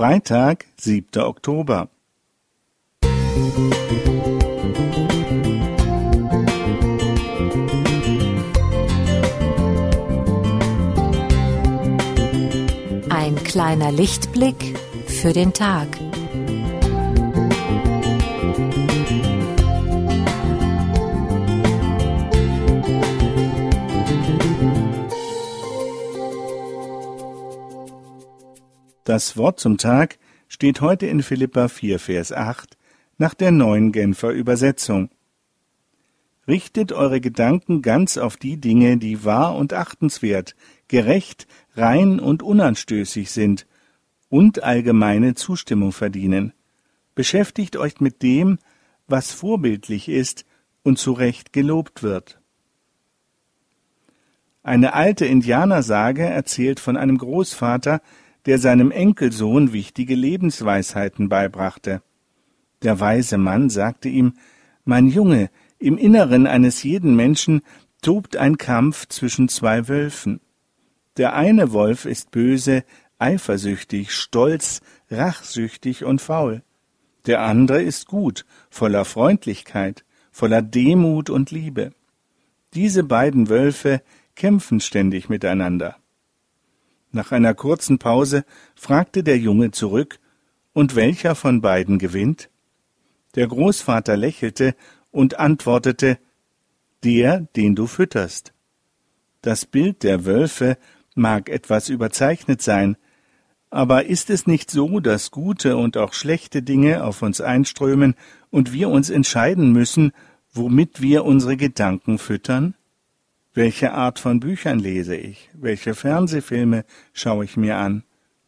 Freitag, 7. Oktober. Ein kleiner Lichtblick für den Tag. Das Wort zum Tag steht heute in Philippa 4, Vers 8 nach der neuen Genfer Übersetzung. Richtet eure Gedanken ganz auf die Dinge, die wahr und achtenswert, gerecht, rein und unanstößig sind und allgemeine Zustimmung verdienen. Beschäftigt euch mit dem, was vorbildlich ist und zu Recht gelobt wird. Eine alte Indianersage erzählt von einem Großvater, der seinem Enkelsohn wichtige Lebensweisheiten beibrachte. Der weise Mann sagte ihm Mein Junge, im Inneren eines jeden Menschen tobt ein Kampf zwischen zwei Wölfen. Der eine Wolf ist böse, eifersüchtig, stolz, rachsüchtig und faul. Der andere ist gut, voller Freundlichkeit, voller Demut und Liebe. Diese beiden Wölfe kämpfen ständig miteinander. Nach einer kurzen Pause fragte der Junge zurück, und welcher von beiden gewinnt? Der Großvater lächelte und antwortete Der, den du fütterst. Das Bild der Wölfe mag etwas überzeichnet sein, aber ist es nicht so, dass gute und auch schlechte Dinge auf uns einströmen und wir uns entscheiden müssen, womit wir unsere Gedanken füttern? Welche Art von Büchern lese ich? Welche Fernsehfilme schaue ich mir an?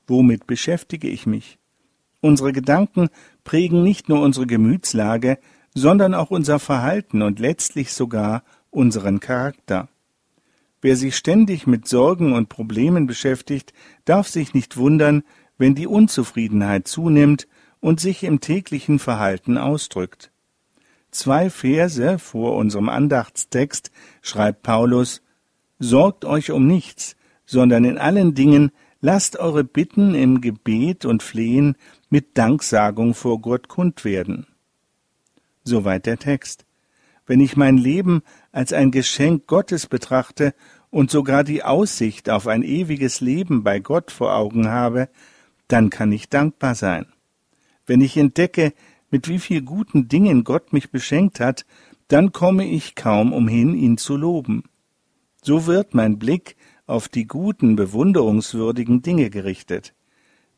Womit beschäftige ich mich? Unsere Gedanken prägen nicht nur unsere Gemütslage, sondern auch unser Verhalten und letztlich sogar unseren Charakter. Wer sich ständig mit Sorgen und Problemen beschäftigt, darf sich nicht wundern, wenn die Unzufriedenheit zunimmt und sich im täglichen Verhalten ausdrückt. Zwei Verse vor unserem Andachtstext schreibt Paulus Sorgt euch um nichts, sondern in allen Dingen lasst eure Bitten im Gebet und Flehen mit Danksagung vor Gott kund werden. Soweit der Text. Wenn ich mein Leben als ein Geschenk Gottes betrachte und sogar die Aussicht auf ein ewiges Leben bei Gott vor Augen habe, dann kann ich dankbar sein. Wenn ich entdecke, mit wie viel guten Dingen Gott mich beschenkt hat, dann komme ich kaum umhin, ihn zu loben. So wird mein Blick auf die guten, bewunderungswürdigen Dinge gerichtet.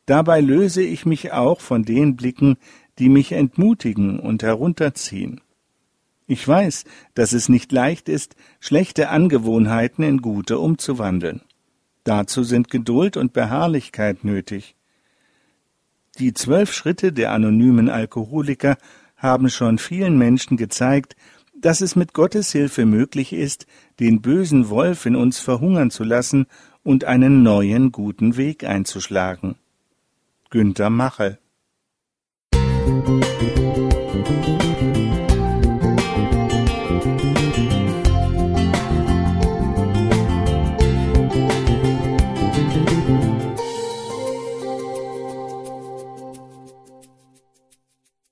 Dabei löse ich mich auch von den Blicken, die mich entmutigen und herunterziehen. Ich weiß, dass es nicht leicht ist, schlechte Angewohnheiten in gute umzuwandeln. Dazu sind Geduld und Beharrlichkeit nötig. Die zwölf Schritte der anonymen Alkoholiker haben schon vielen Menschen gezeigt, dass es mit Gottes Hilfe möglich ist, den bösen Wolf in uns verhungern zu lassen und einen neuen guten Weg einzuschlagen. Günter Machel